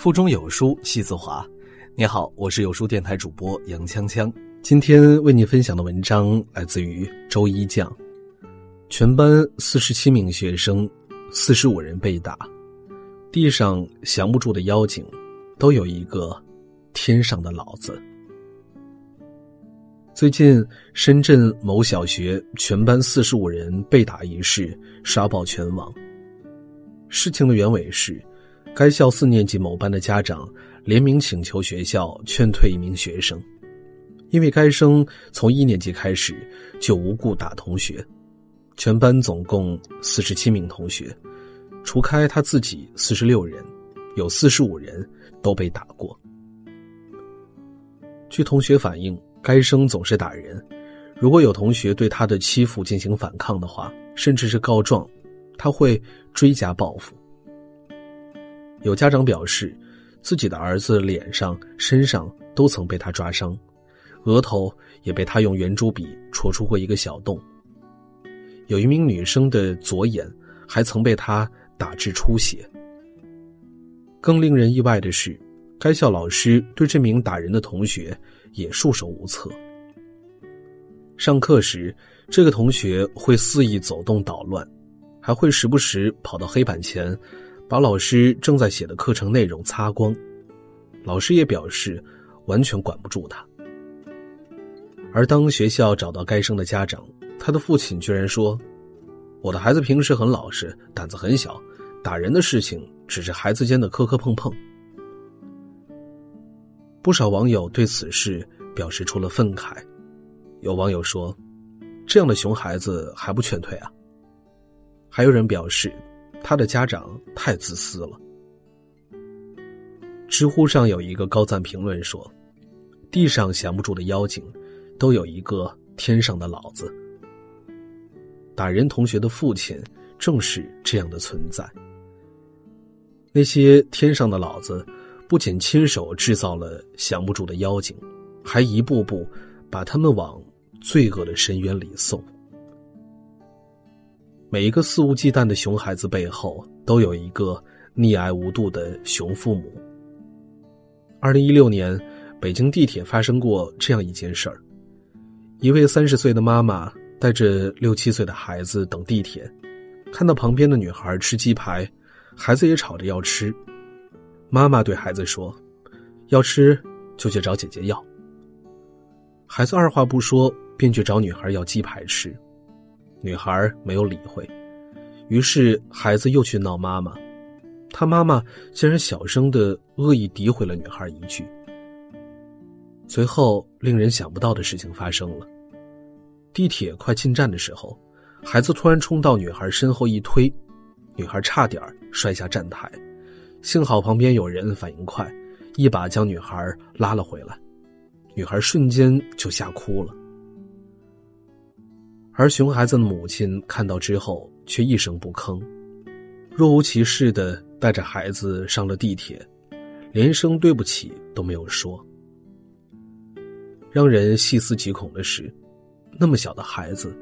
腹中有书气自华。你好，我是有书电台主播杨锵锵。今天为你分享的文章来自于周一酱。全班四十七名学生，四十五人被打，地上降不住的妖精，都有一个天上的老子。最近，深圳某小学全班四十五人被打一事刷爆全网。事情的原委是。该校四年级某班的家长联名请求学校劝退一名学生，因为该生从一年级开始就无故打同学。全班总共四十七名同学，除开他自己四十六人，有四十五人都被打过。据同学反映，该生总是打人，如果有同学对他的欺负进行反抗的话，甚至是告状，他会追加报复。有家长表示，自己的儿子脸上、身上都曾被他抓伤，额头也被他用圆珠笔戳出过一个小洞。有一名女生的左眼还曾被他打至出血。更令人意外的是，该校老师对这名打人的同学也束手无策。上课时，这个同学会肆意走动捣乱，还会时不时跑到黑板前。把老师正在写的课程内容擦光，老师也表示完全管不住他。而当学校找到该生的家长，他的父亲居然说：“我的孩子平时很老实，胆子很小，打人的事情只是孩子间的磕磕碰碰。”不少网友对此事表示出了愤慨，有网友说：“这样的熊孩子还不劝退啊？”还有人表示。他的家长太自私了。知乎上有一个高赞评论说：“地上降不住的妖精，都有一个天上的老子。”打人同学的父亲正是这样的存在。那些天上的老子，不仅亲手制造了降不住的妖精，还一步步把他们往罪恶的深渊里送。每一个肆无忌惮的熊孩子背后，都有一个溺爱无度的熊父母。二零一六年，北京地铁发生过这样一件事儿：一位三十岁的妈妈带着六七岁的孩子等地铁，看到旁边的女孩吃鸡排，孩子也吵着要吃。妈妈对孩子说：“要吃就去找姐姐要。”孩子二话不说，便去找女孩要鸡排吃。女孩没有理会，于是孩子又去闹妈妈，他妈妈竟然小声的恶意诋毁了女孩一句。随后，令人想不到的事情发生了：地铁快进站的时候，孩子突然冲到女孩身后一推，女孩差点摔下站台，幸好旁边有人反应快，一把将女孩拉了回来，女孩瞬间就吓哭了。而熊孩子的母亲看到之后，却一声不吭，若无其事的带着孩子上了地铁，连声对不起都没有说。让人细思极恐的是，那么小的孩子，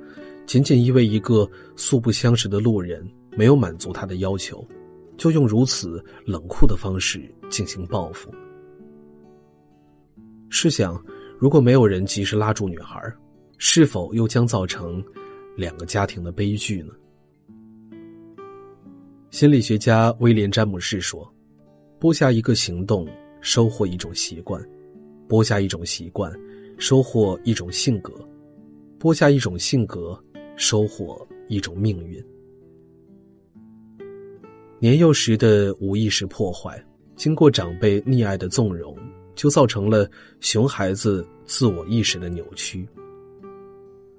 仅仅因为一个素不相识的路人没有满足他的要求，就用如此冷酷的方式进行报复。试想，如果没有人及时拉住女孩，是否又将造成两个家庭的悲剧呢？心理学家威廉·詹姆士说：“播下一个行动，收获一种习惯；播下一种习惯，收获一种性格；播下一种性格，收获一种命运。”年幼时的无意识破坏，经过长辈溺爱的纵容，就造成了熊孩子自我意识的扭曲。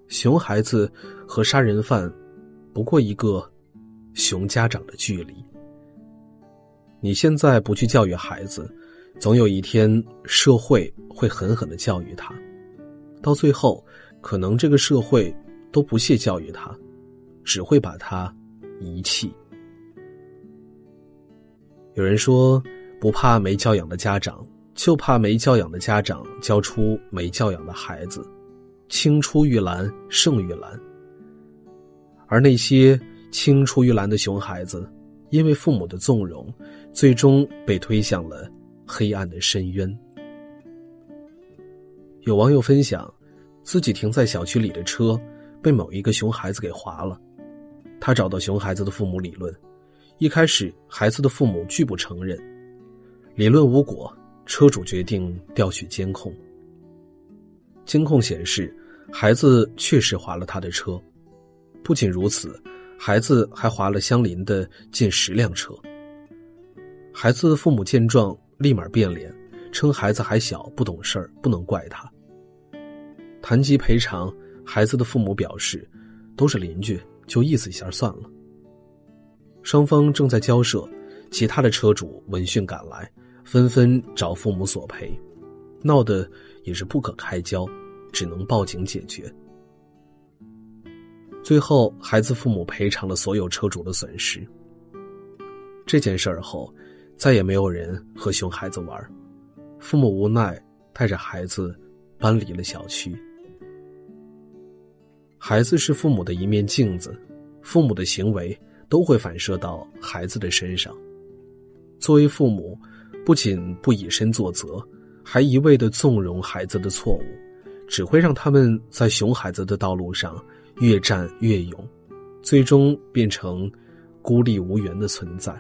熊孩子和杀人犯，不过一个熊家长的距离。你现在不去教育孩子，总有一天社会会狠狠的教育他，到最后，可能这个社会都不屑教育他，只会把他遗弃。有人说，不怕没教养的家长，就怕没教养的家长教出没教养的孩子。青出于蓝胜于蓝，而那些青出于蓝的熊孩子，因为父母的纵容，最终被推向了黑暗的深渊。有网友分享，自己停在小区里的车被某一个熊孩子给划了，他找到熊孩子的父母理论，一开始孩子的父母拒不承认，理论无果，车主决定调取监控。监控显示，孩子确实划了他的车，不仅如此。孩子还划了相邻的近十辆车。孩子父母见状，立马变脸，称孩子还小，不懂事儿，不能怪他。谈及赔偿，孩子的父母表示，都是邻居，就意思一下算了。双方正在交涉，其他的车主闻讯赶来，纷纷找父母索赔，闹得也是不可开交，只能报警解决。最后，孩子父母赔偿了所有车主的损失。这件事儿后，再也没有人和熊孩子玩，父母无奈带着孩子搬离了小区。孩子是父母的一面镜子，父母的行为都会反射到孩子的身上。作为父母，不仅不以身作则，还一味的纵容孩子的错误，只会让他们在熊孩子的道路上。越战越勇，最终变成孤立无援的存在。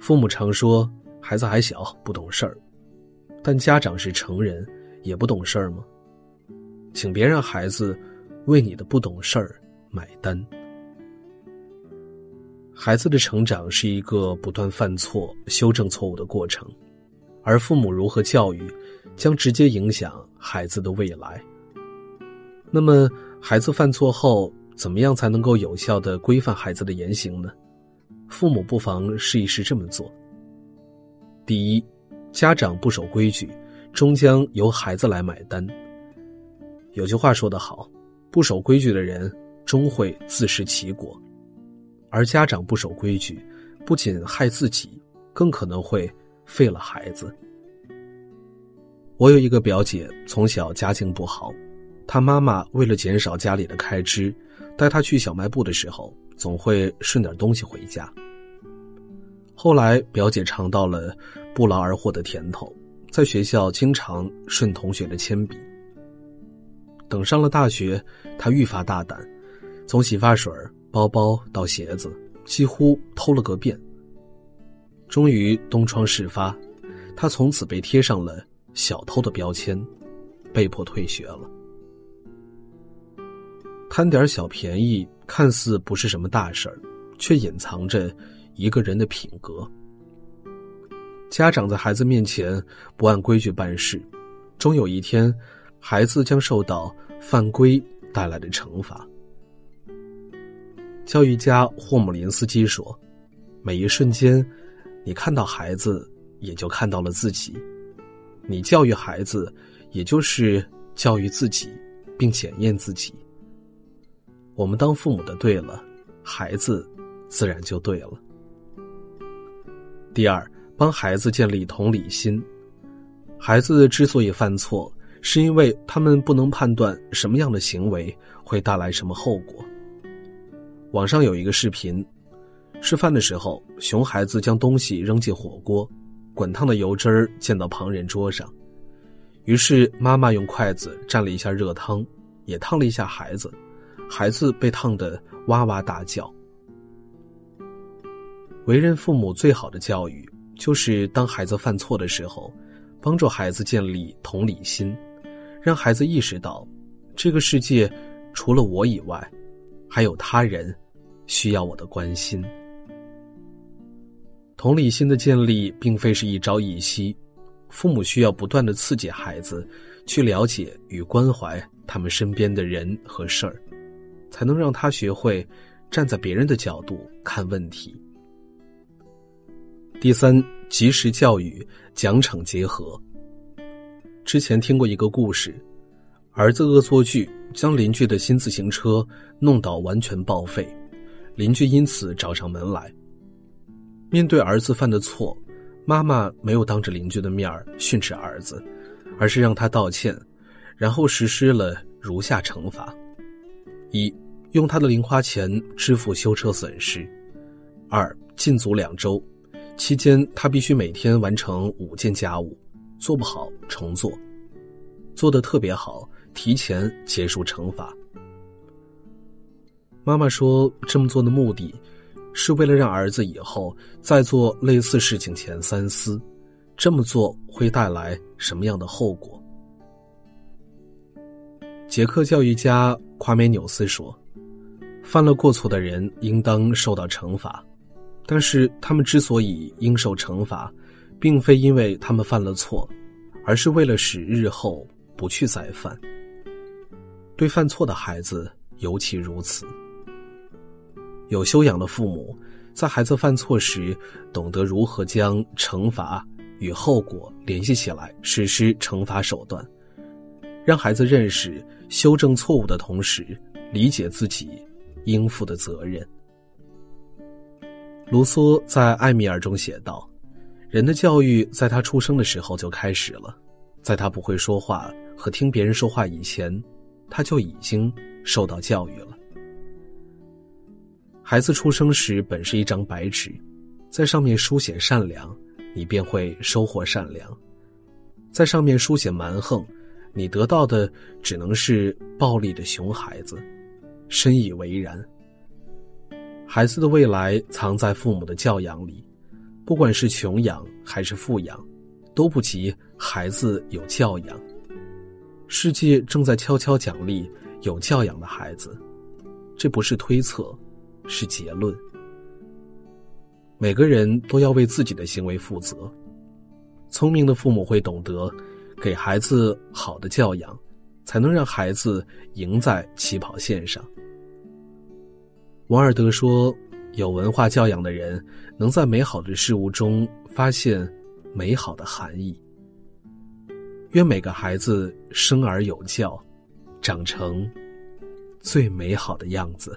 父母常说孩子还小不懂事儿，但家长是成人也不懂事儿吗？请别让孩子为你的不懂事儿买单。孩子的成长是一个不断犯错、修正错误的过程，而父母如何教育，将直接影响孩子的未来。那么，孩子犯错后，怎么样才能够有效的规范孩子的言行呢？父母不妨试一试这么做。第一，家长不守规矩，终将由孩子来买单。有句话说得好，不守规矩的人终会自食其果，而家长不守规矩，不仅害自己，更可能会废了孩子。我有一个表姐，从小家境不好。她妈妈为了减少家里的开支，带她去小卖部的时候，总会顺点东西回家。后来表姐尝到了不劳而获的甜头，在学校经常顺同学的铅笔。等上了大学，她愈发大胆，从洗发水、包包到鞋子，几乎偷了个遍。终于东窗事发，他从此被贴上了小偷的标签，被迫退学了。贪点小便宜看似不是什么大事儿，却隐藏着一个人的品格。家长在孩子面前不按规矩办事，终有一天，孩子将受到犯规带来的惩罚。教育家霍姆林斯基说：“每一瞬间，你看到孩子，也就看到了自己；你教育孩子，也就是教育自己，并检验自己。”我们当父母的对了，孩子自然就对了。第二，帮孩子建立同理心。孩子之所以犯错，是因为他们不能判断什么样的行为会带来什么后果。网上有一个视频，吃饭的时候，熊孩子将东西扔进火锅，滚烫的油汁儿溅到旁人桌上，于是妈妈用筷子蘸了一下热汤，也烫了一下孩子。孩子被烫得哇哇大叫。为人父母最好的教育，就是当孩子犯错的时候，帮助孩子建立同理心，让孩子意识到，这个世界除了我以外，还有他人需要我的关心。同理心的建立并非是一朝一夕，父母需要不断的刺激孩子，去了解与关怀他们身边的人和事儿。才能让他学会站在别人的角度看问题。第三，及时教育，奖惩结合。之前听过一个故事，儿子恶作剧将邻居的新自行车弄到完全报废，邻居因此找上门来。面对儿子犯的错，妈妈没有当着邻居的面训斥儿子，而是让他道歉，然后实施了如下惩罚。一，用他的零花钱支付修车损失，二禁足两周，期间他必须每天完成五件家务，做不好重做，做的特别好，提前结束惩罚。妈妈说，这么做的目的，是为了让儿子以后在做类似事情前三思，这么做会带来什么样的后果。捷克教育家夸美纽斯说：“犯了过错的人应当受到惩罚，但是他们之所以应受惩罚，并非因为他们犯了错，而是为了使日后不去再犯。对犯错的孩子尤其如此。有修养的父母，在孩子犯错时，懂得如何将惩罚与后果联系起来，实施惩罚手段，让孩子认识。”修正错误的同时，理解自己应负的责任。卢梭在《艾米尔》中写道：“人的教育在他出生的时候就开始了，在他不会说话和听别人说话以前，他就已经受到教育了。”孩子出生时本是一张白纸，在上面书写善良，你便会收获善良；在上面书写蛮横。你得到的只能是暴力的熊孩子，深以为然。孩子的未来藏在父母的教养里，不管是穷养还是富养，都不及孩子有教养。世界正在悄悄奖励有教养的孩子，这不是推测，是结论。每个人都要为自己的行为负责。聪明的父母会懂得。给孩子好的教养，才能让孩子赢在起跑线上。王尔德说：“有文化教养的人，能在美好的事物中发现美好的含义。”愿每个孩子生而有教，长成最美好的样子。